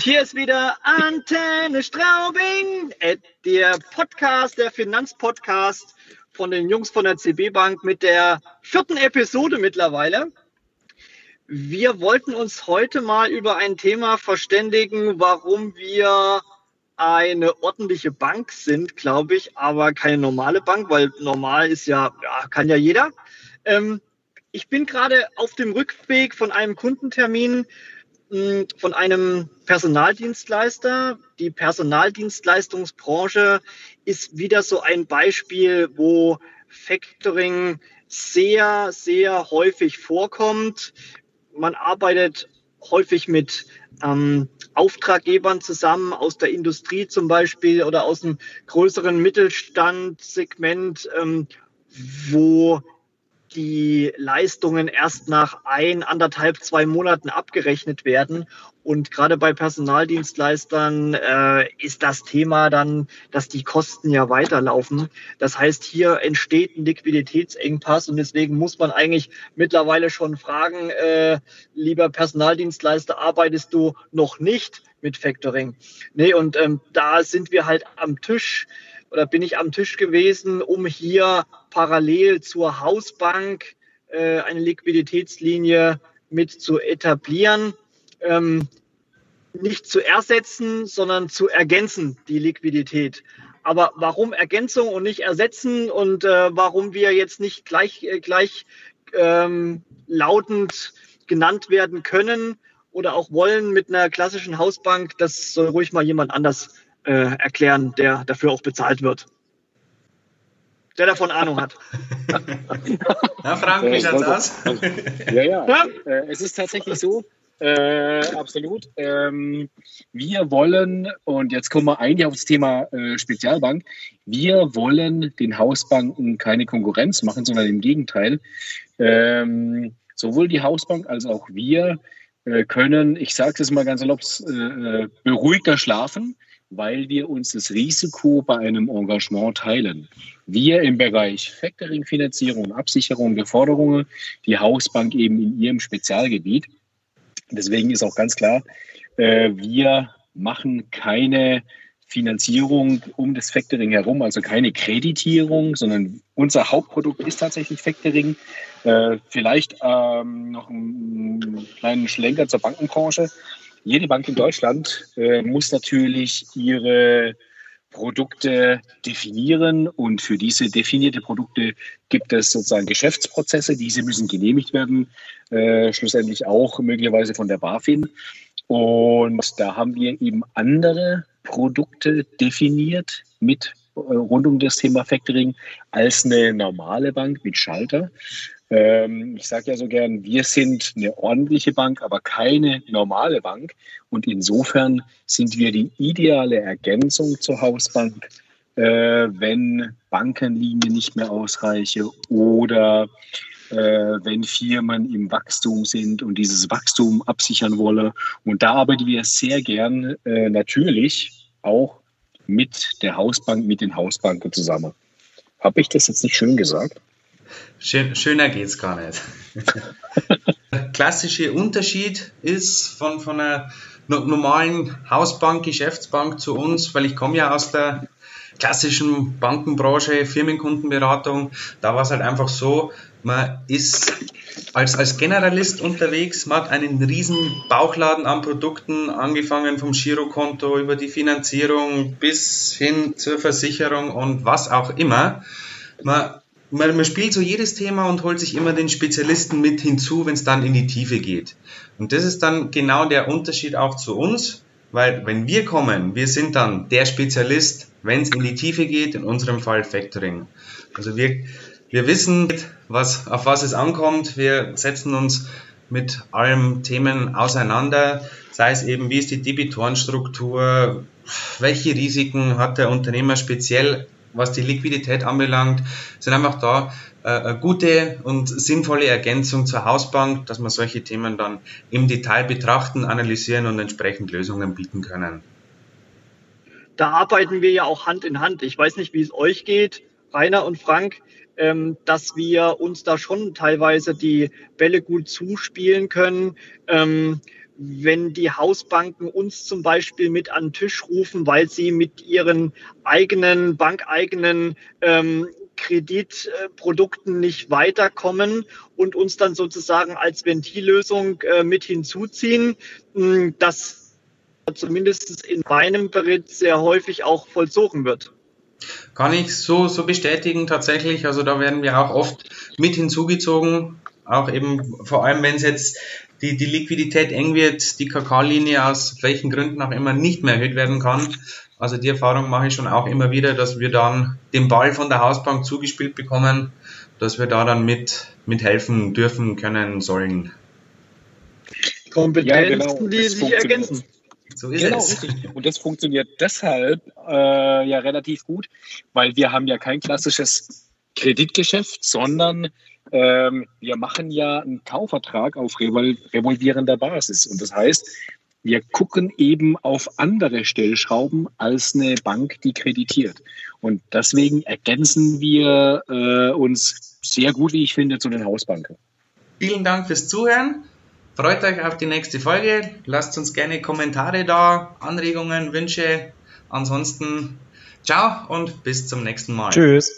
Hier ist wieder Antenne Straubing, äh, der Podcast, der Finanzpodcast von den Jungs von der CB Bank mit der vierten Episode mittlerweile. Wir wollten uns heute mal über ein Thema verständigen, warum wir eine ordentliche Bank sind, glaube ich, aber keine normale Bank, weil normal ist ja, ja kann ja jeder. Ähm, ich bin gerade auf dem Rückweg von einem Kundentermin von einem Personaldienstleister. Die Personaldienstleistungsbranche ist wieder so ein Beispiel, wo Factoring sehr, sehr häufig vorkommt. Man arbeitet häufig mit ähm, Auftraggebern zusammen aus der Industrie zum Beispiel oder aus einem größeren Mittelstandssegment, ähm, wo die Leistungen erst nach ein, anderthalb, zwei Monaten abgerechnet werden. Und gerade bei Personaldienstleistern äh, ist das Thema dann, dass die Kosten ja weiterlaufen. Das heißt, hier entsteht ein Liquiditätsengpass und deswegen muss man eigentlich mittlerweile schon fragen, äh, lieber Personaldienstleister, arbeitest du noch nicht mit Factoring? Nee, und ähm, da sind wir halt am Tisch oder bin ich am Tisch gewesen, um hier parallel zur Hausbank äh, eine Liquiditätslinie mit zu etablieren. Ähm, nicht zu ersetzen, sondern zu ergänzen, die Liquidität. Aber warum Ergänzung und nicht ersetzen und äh, warum wir jetzt nicht gleich, äh, gleich ähm, lautend genannt werden können oder auch wollen mit einer klassischen Hausbank, das soll ruhig mal jemand anders äh, erklären, der dafür auch bezahlt wird. Der davon Ahnung hat. ja, Frank, wie schaut's aus? ja, ja. ja? Äh, es ist tatsächlich so, äh, absolut. Ähm, wir wollen, und jetzt kommen wir eigentlich auf das Thema äh, Spezialbank, wir wollen den Hausbanken keine Konkurrenz machen, sondern im Gegenteil. Ähm, sowohl die Hausbank als auch wir äh, können, ich sage es mal ganz erlaubt, äh, äh, beruhigter schlafen weil wir uns das Risiko bei einem Engagement teilen. Wir im Bereich Factoring, Finanzierung, Absicherung der Forderungen, die Hausbank eben in ihrem Spezialgebiet. Deswegen ist auch ganz klar, äh, wir machen keine Finanzierung um das Factoring herum, also keine Kreditierung, sondern unser Hauptprodukt ist tatsächlich Factoring. Äh, vielleicht ähm, noch einen kleinen Schlenker zur Bankenbranche jede Bank in Deutschland äh, muss natürlich ihre Produkte definieren und für diese definierte Produkte gibt es sozusagen Geschäftsprozesse. Diese müssen genehmigt werden, äh, schlussendlich auch möglicherweise von der BaFin. Und da haben wir eben andere Produkte definiert mit äh, rund um das Thema Factoring als eine normale Bank mit Schalter. Ähm, ich sage ja so gern, wir sind eine ordentliche Bank, aber keine normale Bank. Und insofern sind wir die ideale Ergänzung zur Hausbank, äh, wenn Bankenlinie nicht mehr ausreiche oder äh, wenn Firmen im Wachstum sind und dieses Wachstum absichern wolle. Und da arbeiten wir sehr gern äh, natürlich auch mit der Hausbank, mit den Hausbanken zusammen. Habe ich das jetzt nicht schön gesagt? Schön, schöner geht's gar nicht. Klassische Unterschied ist von, von einer normalen Hausbank, Geschäftsbank zu uns, weil ich komme ja aus der klassischen Bankenbranche, Firmenkundenberatung. Da war es halt einfach so, man ist als, als Generalist unterwegs, man hat einen riesen Bauchladen an Produkten, angefangen vom Girokonto über die Finanzierung bis hin zur Versicherung und was auch immer. Man man, man spielt so jedes Thema und holt sich immer den Spezialisten mit hinzu, wenn es dann in die Tiefe geht. Und das ist dann genau der Unterschied auch zu uns, weil wenn wir kommen, wir sind dann der Spezialist, wenn es in die Tiefe geht, in unserem Fall Factoring. Also wir, wir wissen, was, auf was es ankommt, wir setzen uns mit allen Themen auseinander, sei es eben, wie ist die Debitorenstruktur, welche Risiken hat der Unternehmer speziell was die Liquidität anbelangt, sind einfach da äh, eine gute und sinnvolle Ergänzung zur Hausbank, dass wir solche Themen dann im Detail betrachten, analysieren und entsprechend Lösungen bieten können. Da arbeiten wir ja auch Hand in Hand. Ich weiß nicht, wie es euch geht, Rainer und Frank, ähm, dass wir uns da schon teilweise die Bälle gut zuspielen können. Ähm, wenn die Hausbanken uns zum Beispiel mit an den Tisch rufen, weil sie mit ihren eigenen, bankeigenen ähm, Kreditprodukten nicht weiterkommen und uns dann sozusagen als Ventillösung äh, mit hinzuziehen. Hm, das zumindest in meinem Bericht sehr häufig auch vollzogen wird. Kann ich so, so bestätigen tatsächlich. Also da werden wir auch oft mit hinzugezogen. Auch eben, vor allem wenn es jetzt die, die Liquidität eng wird, die KK-Linie aus welchen Gründen auch immer nicht mehr erhöht werden kann. Also die Erfahrung mache ich schon auch immer wieder, dass wir dann den Ball von der Hausbank zugespielt bekommen, dass wir da dann mit, mit helfen dürfen, können, sollen. Kompetenzen, ja, genau. die sich ergänzen. So ist genau, es. richtig. Und das funktioniert deshalb äh, ja relativ gut, weil wir haben ja kein klassisches Kreditgeschäft, sondern ähm, wir machen ja einen Kaufvertrag auf revol revolvierender Basis. Und das heißt, wir gucken eben auf andere Stellschrauben als eine Bank, die kreditiert. Und deswegen ergänzen wir äh, uns sehr gut, wie ich finde, zu den Hausbanken. Vielen Dank fürs Zuhören. Freut euch auf die nächste Folge. Lasst uns gerne Kommentare da, Anregungen, Wünsche. Ansonsten ciao und bis zum nächsten Mal. Tschüss.